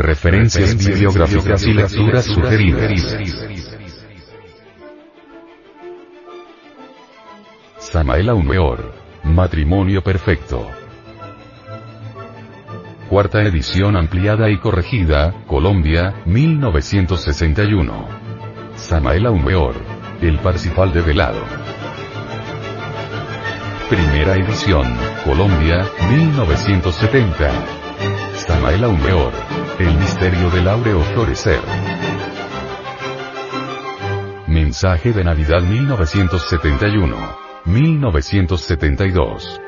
Referencias bibliográficas y lecturas sugeridas. Samael Aumeor. Matrimonio perfecto. Cuarta edición ampliada y corregida, Colombia, 1961. Samael Aumeor. El Parsifal de Velado. Primera edición, Colombia, 1970. Samael Aumeor. El misterio del áureo florecer. Mensaje de Navidad 1971. 1972.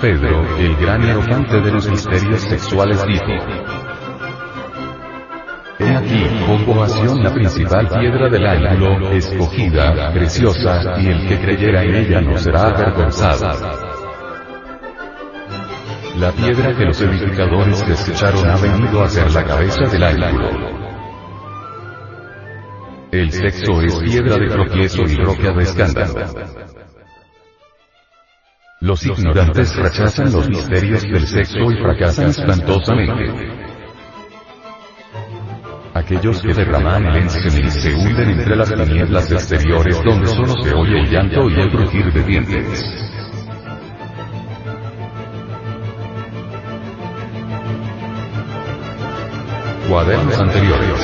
Pedro, el gran hierofante de los misterios sexuales dijo. He aquí, con la principal piedra del ángulo, escogida, preciosa, y el que creyera en ella no será avergonzado. La piedra que los edificadores desecharon ha venido a ser la cabeza del ángulo. El sexo es piedra de tropiezo y roca de escándalo. Los ignorantes rechazan los misterios del sexo y fracasan espantosamente. Aquellos que derraman el ensemen se hunden entre las tinieblas exteriores donde solo se oye el llanto y el crujir de dientes. Cuadernos anteriores.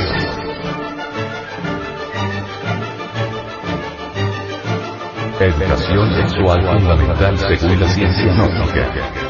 Educación sexual fundamental según la ciencia gnóstica.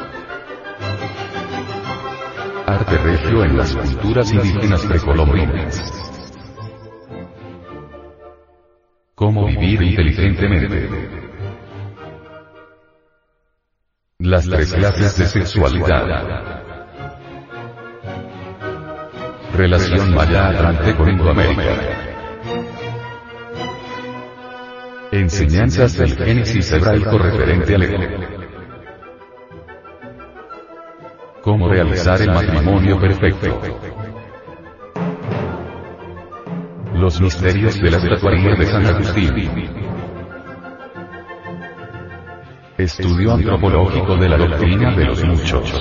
Arte regio en las culturas indígenas precolombinas. Cómo vivir inteligentemente. Las tres clases de sexualidad. Relación Maya-Atlante con Indoamérica. Enseñanzas del Génesis hebraico referente al ego. Cómo realizar el matrimonio perfecto. Los misterios de la estatuaría de San Agustín. Estudio antropológico de la doctrina de los muchos.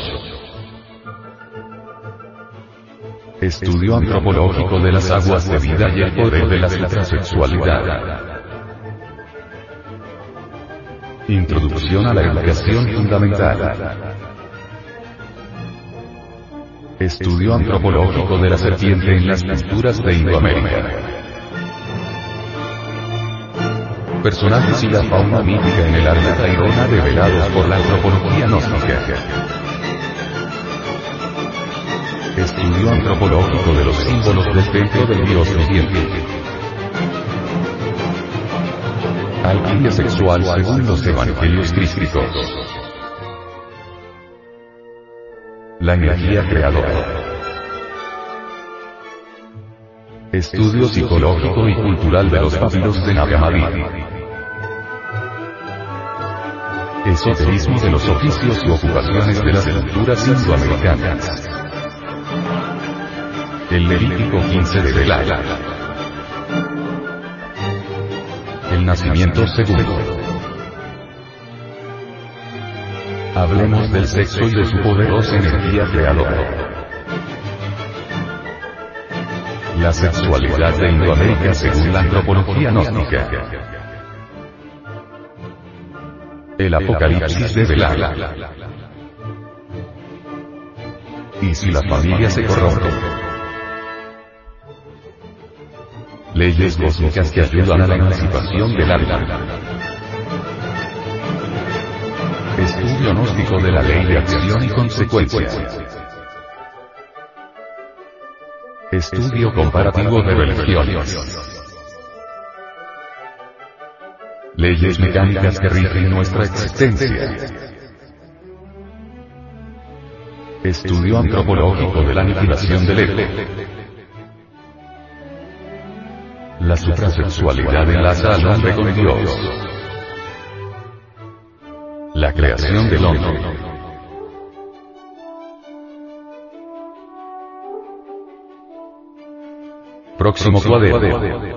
Estudio antropológico de las aguas de vida y el poder de la heterosexualidad. Introducción a la educación fundamental. Estudio antropológico de la serpiente en las culturas de Indoamérica. Personajes y la fauna mítica en el arte tairona revelados por la antropología gnóstica. Estudio antropológico de los símbolos del templo del dios viviente. Alquimia sexual según los evangelios crísticos. La energía creadora. Estudio psicológico y cultural de los papiros de Nagamadi. Esoterismo de los oficios y ocupaciones de las culturas indoamericanas. El Levítico 15 de Velala nacimiento segundo. Hablemos del sexo y de su poderosa energía creadora. La sexualidad de Indoamérica según la antropología gnóstica. El apocalipsis de Belala. Y si la familia se corrompe. Leyes cósmicas que ayudan a la emancipación del alma. Estudio gnóstico de la ley de acción y consecuencia. Estudio comparativo de religiones. Leyes mecánicas que rigen nuestra existencia. Estudio antropológico de la aniquilación del ego. La suprasexualidad enlaza al hombre con Dios. La creación del hombre. Próximo cuaderno.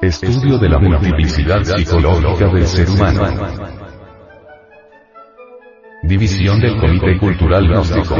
Estudio de la multiplicidad psicológica del ser humano. División del Comité Cultural Gnóstico.